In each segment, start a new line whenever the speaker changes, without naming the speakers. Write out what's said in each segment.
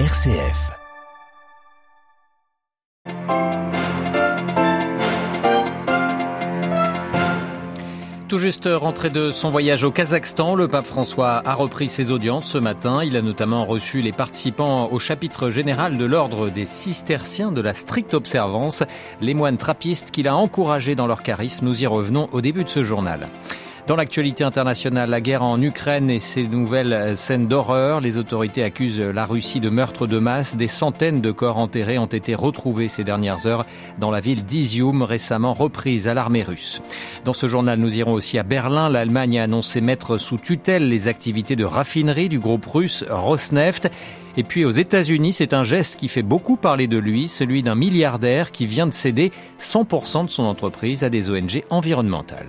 RCF. Tout juste rentré de son voyage au Kazakhstan, le pape François a repris ses audiences ce matin. Il a notamment reçu les participants au chapitre général de l'ordre des cisterciens de la stricte observance, les moines trappistes qu'il a encouragés dans leur charisme. Nous y revenons au début de ce journal. Dans l'actualité internationale, la guerre en Ukraine et ses nouvelles scènes d'horreur, les autorités accusent la Russie de meurtre de masse. Des centaines de corps enterrés ont été retrouvés ces dernières heures dans la ville d'Izium, récemment reprise à l'armée russe. Dans ce journal, nous irons aussi à Berlin. L'Allemagne a annoncé mettre sous tutelle les activités de raffinerie du groupe russe Rosneft. Et puis aux États-Unis, c'est un geste qui fait beaucoup parler de lui, celui d'un milliardaire qui vient de céder 100% de son entreprise à des ONG environnementales.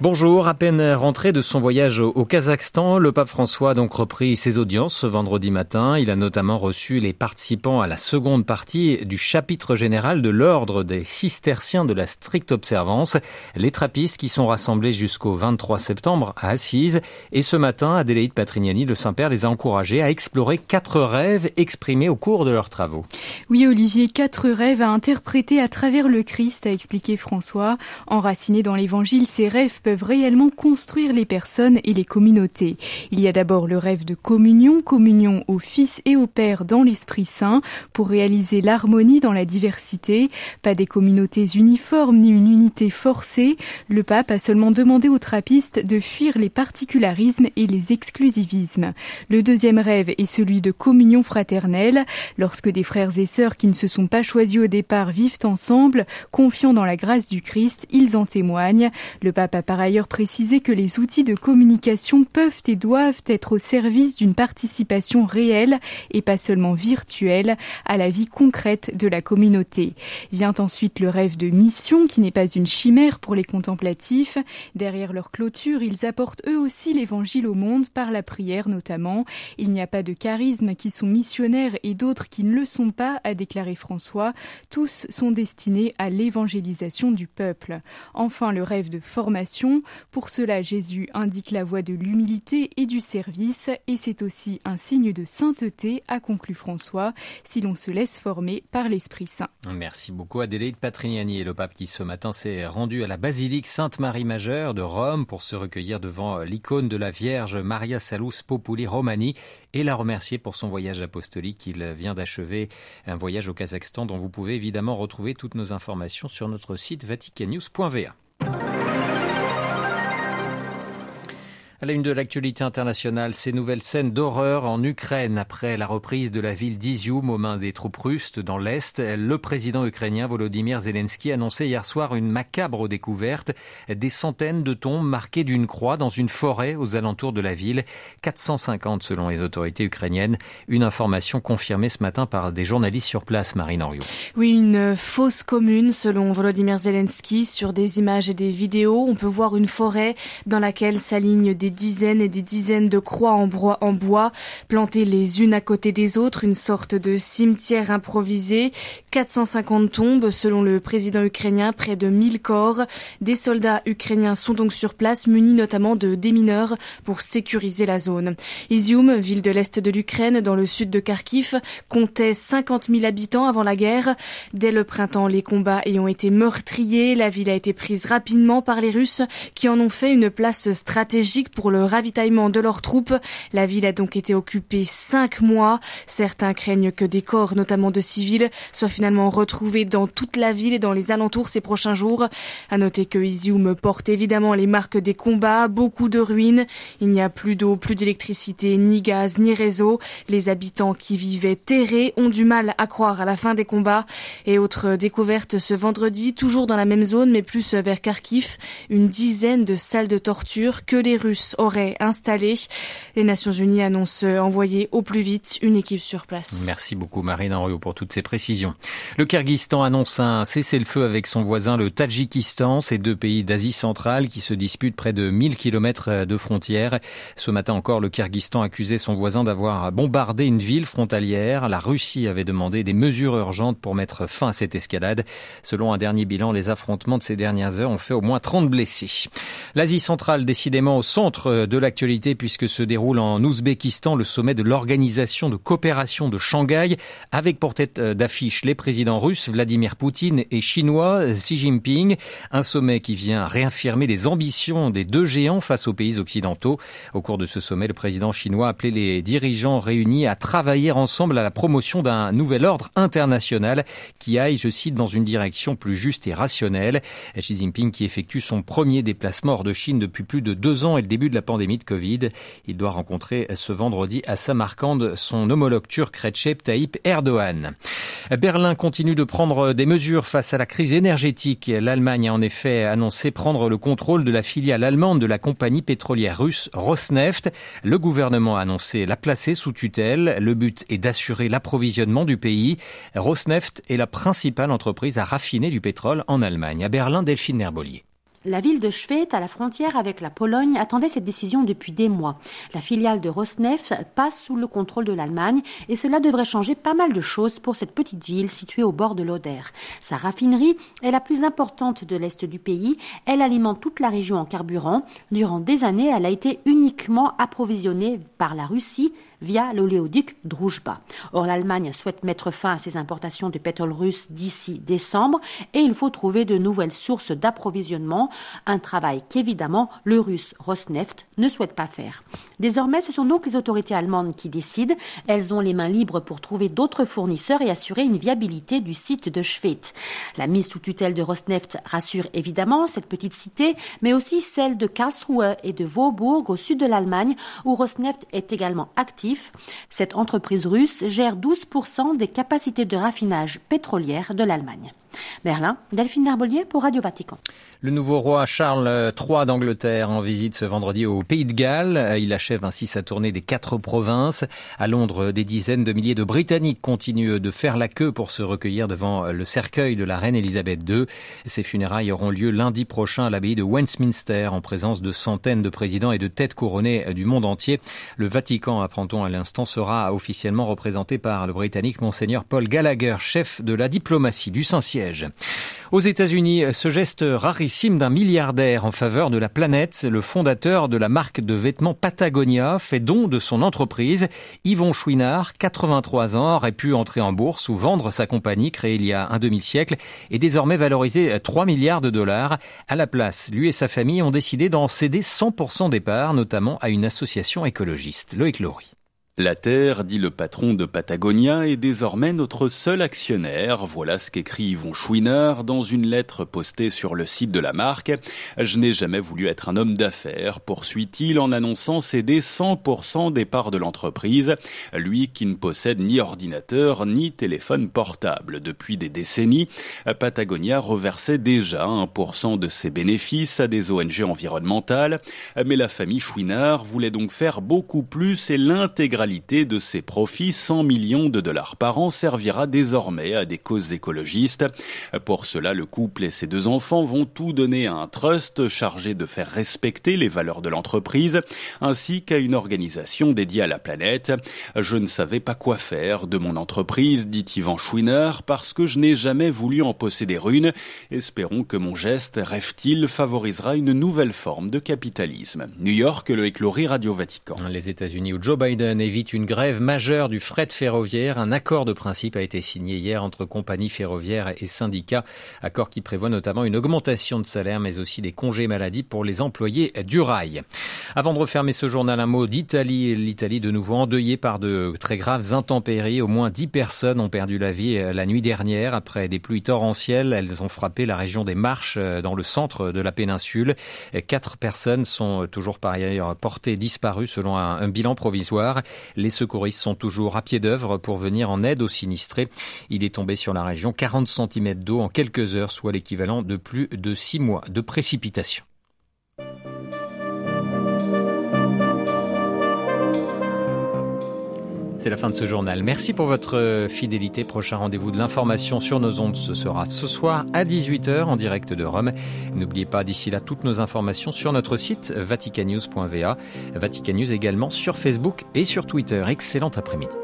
Bonjour, à peine rentré de son voyage au Kazakhstan, le pape François a donc repris ses audiences ce vendredi matin. Il a notamment reçu les participants à la seconde partie du chapitre général de l'ordre des cisterciens de la stricte observance, les trappistes qui sont rassemblés jusqu'au 23 septembre à Assise. Et ce matin, Adélaïde Patrignani, le Saint-Père, les a encouragés à explorer quatre rêves exprimés au cours de leurs travaux.
Oui, Olivier, quatre rêves à interpréter à travers le Christ, a expliqué François. Enracinés dans l'évangile, ces rêves réellement construire les personnes et les communautés. Il y a d'abord le rêve de communion, communion au Fils et au Père dans l'Esprit Saint, pour réaliser l'harmonie dans la diversité, pas des communautés uniformes ni une unité forcée. Le pape a seulement demandé aux trappistes de fuir les particularismes et les exclusivismes. Le deuxième rêve est celui de communion fraternelle, lorsque des frères et sœurs qui ne se sont pas choisis au départ vivent ensemble, confiant dans la grâce du Christ, ils en témoignent. Le pape a par ailleurs précisé que les outils de communication peuvent et doivent être au service d'une participation réelle et pas seulement virtuelle à la vie concrète de la communauté. Vient ensuite le rêve de mission qui n'est pas une chimère pour les contemplatifs. Derrière leur clôture, ils apportent eux aussi l'évangile au monde par la prière notamment. Il n'y a pas de charisme qui sont missionnaires et d'autres qui ne le sont pas, a déclaré François. Tous sont destinés à l'évangélisation du peuple. Enfin, le rêve de formation pour cela, Jésus indique la voie de l'humilité et du service, et c'est aussi un signe de sainteté, a conclu François, si l'on se laisse former par l'Esprit Saint.
Merci beaucoup Adélaïde Patrignani et le pape qui ce matin s'est rendu à la basilique Sainte-Marie Majeure de Rome pour se recueillir devant l'icône de la Vierge Maria Salus Populi Romani et la remercier pour son voyage apostolique. Il vient d'achever un voyage au Kazakhstan dont vous pouvez évidemment retrouver toutes nos informations sur notre site vaticannews.va. À la une de l'actualité internationale, ces nouvelles scènes d'horreur en Ukraine après la reprise de la ville d'Izium aux mains des troupes russes dans l'Est. Le président ukrainien Volodymyr Zelensky annonçait hier soir une macabre découverte. Des centaines de tombes marquées d'une croix dans une forêt aux alentours de la ville. 450 selon les autorités ukrainiennes. Une information confirmée ce matin par des journalistes sur place, Marine Henriot.
Oui, une fausse commune selon Volodymyr Zelensky. Sur des images et des vidéos, on peut voir une forêt dans laquelle s'alignent des des dizaines et des dizaines de croix en bois, plantées les unes à côté des autres, une sorte de cimetière improvisé. 450 tombes selon le président ukrainien, près de 1000 corps. Des soldats ukrainiens sont donc sur place, munis notamment de démineurs pour sécuriser la zone. Izium, ville de l'est de l'Ukraine, dans le sud de Kharkiv, comptait 50 000 habitants avant la guerre. Dès le printemps, les combats ayant été meurtriers, la ville a été prise rapidement par les Russes qui en ont fait une place stratégique pour le ravitaillement de leurs troupes. La ville a donc été occupée cinq mois. Certains craignent que des corps, notamment de civils, soient finalement retrouvés dans toute la ville et dans les alentours ces prochains jours. À noter que Izium porte évidemment les marques des combats, beaucoup de ruines. Il n'y a plus d'eau, plus d'électricité, ni gaz, ni réseau. Les habitants qui vivaient terrés ont du mal à croire à la fin des combats. Et autre découverte ce vendredi, toujours dans la même zone, mais plus vers Kharkiv, une dizaine de salles de torture que les Russes aurait installé. Les Nations Unies annoncent envoyer au plus vite une équipe sur place.
Merci beaucoup Marine Henriot pour toutes ces précisions. Le Kyrgyzstan annonce un cessez-le-feu avec son voisin le Tadjikistan, ces deux pays d'Asie centrale qui se disputent près de 1000 kilomètres de frontières. Ce matin encore, le Kyrgyzstan accusait son voisin d'avoir bombardé une ville frontalière. La Russie avait demandé des mesures urgentes pour mettre fin à cette escalade. Selon un dernier bilan, les affrontements de ces dernières heures ont fait au moins 30 blessés. L'Asie centrale, décidément au centre centre de l'actualité puisque se déroule en Ouzbékistan le sommet de l'Organisation de coopération de Shanghai avec pour tête d'affiche les présidents russes Vladimir Poutine et chinois Xi Jinping. Un sommet qui vient réaffirmer les ambitions des deux géants face aux pays occidentaux. Au cours de ce sommet, le président chinois a appelé les dirigeants réunis à travailler ensemble à la promotion d'un nouvel ordre international qui aille, je cite, dans une direction plus juste et rationnelle. Xi Jinping qui effectue son premier déplacement hors de Chine depuis plus de deux ans et le début de la pandémie de Covid. Il doit rencontrer ce vendredi à Samarkand son homologue turc Recep Tayyip Erdogan. Berlin continue de prendre des mesures face à la crise énergétique. L'Allemagne a en effet annoncé prendre le contrôle de la filiale allemande de la compagnie pétrolière russe Rosneft. Le gouvernement a annoncé la placer sous tutelle. Le but est d'assurer l'approvisionnement du pays. Rosneft est la principale entreprise à raffiner du pétrole en Allemagne. À Berlin, Delphine Herbolier.
La ville de Schwedt, à la frontière avec la Pologne, attendait cette décision depuis des mois. La filiale de Rosneft passe sous le contrôle de l'Allemagne et cela devrait changer pas mal de choses pour cette petite ville située au bord de l'Oder. Sa raffinerie est la plus importante de l'est du pays. Elle alimente toute la région en carburant. Durant des années, elle a été uniquement approvisionnée par la Russie via l'oléoduc Druzhba. Or, l'Allemagne souhaite mettre fin à ses importations de pétrole russe d'ici décembre et il faut trouver de nouvelles sources d'approvisionnement, un travail qu'évidemment le russe Rosneft ne souhaite pas faire. Désormais, ce sont donc les autorités allemandes qui décident. Elles ont les mains libres pour trouver d'autres fournisseurs et assurer une viabilité du site de Schwedt. La mise sous tutelle de Rosneft rassure évidemment cette petite cité, mais aussi celle de Karlsruhe et de Vaubourg au sud de l'Allemagne, où Rosneft est également actif cette entreprise russe gère 12% des capacités de raffinage pétrolière de l'Allemagne. Berlin, Delphine Herbolier pour Radio Vatican.
Le nouveau roi Charles III d'Angleterre en visite ce vendredi au Pays de Galles. Il achève ainsi sa tournée des quatre provinces. À Londres, des dizaines de milliers de Britanniques continuent de faire la queue pour se recueillir devant le cercueil de la reine Elisabeth II. Ces funérailles auront lieu lundi prochain à l'abbaye de Westminster en présence de centaines de présidents et de têtes couronnées du monde entier. Le Vatican, apprend-on à l'instant, sera officiellement représenté par le Britannique Monseigneur Paul Gallagher, chef de la diplomatie du Saint-Siège. Aux États-Unis, ce geste rarissime d'un milliardaire en faveur de la planète, le fondateur de la marque de vêtements Patagonia fait don de son entreprise. Yvon Chouinard, 83 ans, aurait pu entrer en bourse ou vendre sa compagnie créée il y a un demi-siècle et désormais valorisée 3 milliards de dollars. À la place, lui et sa famille ont décidé d'en céder 100% des parts, notamment à une association écologiste. Loïc Laurie.
La Terre, dit le patron de Patagonia, est désormais notre seul actionnaire. Voilà ce qu'écrit Yvon Chouinard dans une lettre postée sur le site de la marque. Je n'ai jamais voulu être un homme d'affaires, poursuit-il en annonçant céder 100% des parts de l'entreprise, lui qui ne possède ni ordinateur ni téléphone portable. Depuis des décennies, Patagonia reversait déjà 1% de ses bénéfices à des ONG environnementales, mais la famille Chouinard voulait donc faire beaucoup plus et l'intégralité de ses profits, 100 millions de dollars par an, servira désormais à des causes écologistes. Pour cela, le couple et ses deux enfants vont tout donner à un trust chargé de faire respecter les valeurs de l'entreprise, ainsi qu'à une organisation dédiée à la planète. Je ne savais pas quoi faire de mon entreprise, dit Yvan Chouinard, parce que je n'ai jamais voulu en posséder une. Espérons que mon geste, rêve-t-il, favorisera une nouvelle forme de capitalisme. New York, le éclorie Radio Vatican.
Les États-Unis où Joe Biden évite une grève majeure du fret ferroviaire. Un accord de principe a été signé hier entre compagnies ferroviaires et syndicats. Accord qui prévoit notamment une augmentation de salaire, mais aussi des congés maladie pour les employés du rail. Avant de refermer ce journal, un mot d'Italie. L'Italie de nouveau endeuillée par de très graves intempéries. Au moins dix personnes ont perdu la vie la nuit dernière après des pluies torrentielles. Elles ont frappé la région des Marches euh, dans le centre de la péninsule. Quatre personnes sont toujours par ailleurs portées disparues selon un bilan provisoire. Les secouristes sont toujours à pied d'œuvre pour venir en aide aux sinistrés. Il est tombé sur la région 40 cm d'eau en quelques heures, soit l'équivalent de plus de six mois de précipitations. C'est la fin de ce journal. Merci pour votre fidélité. Prochain rendez-vous de l'information sur nos ondes, ce sera ce soir à 18h en direct de Rome. N'oubliez pas d'ici là toutes nos informations sur notre site vaticanews.va. Vaticanews également sur Facebook et sur Twitter. Excellent après-midi.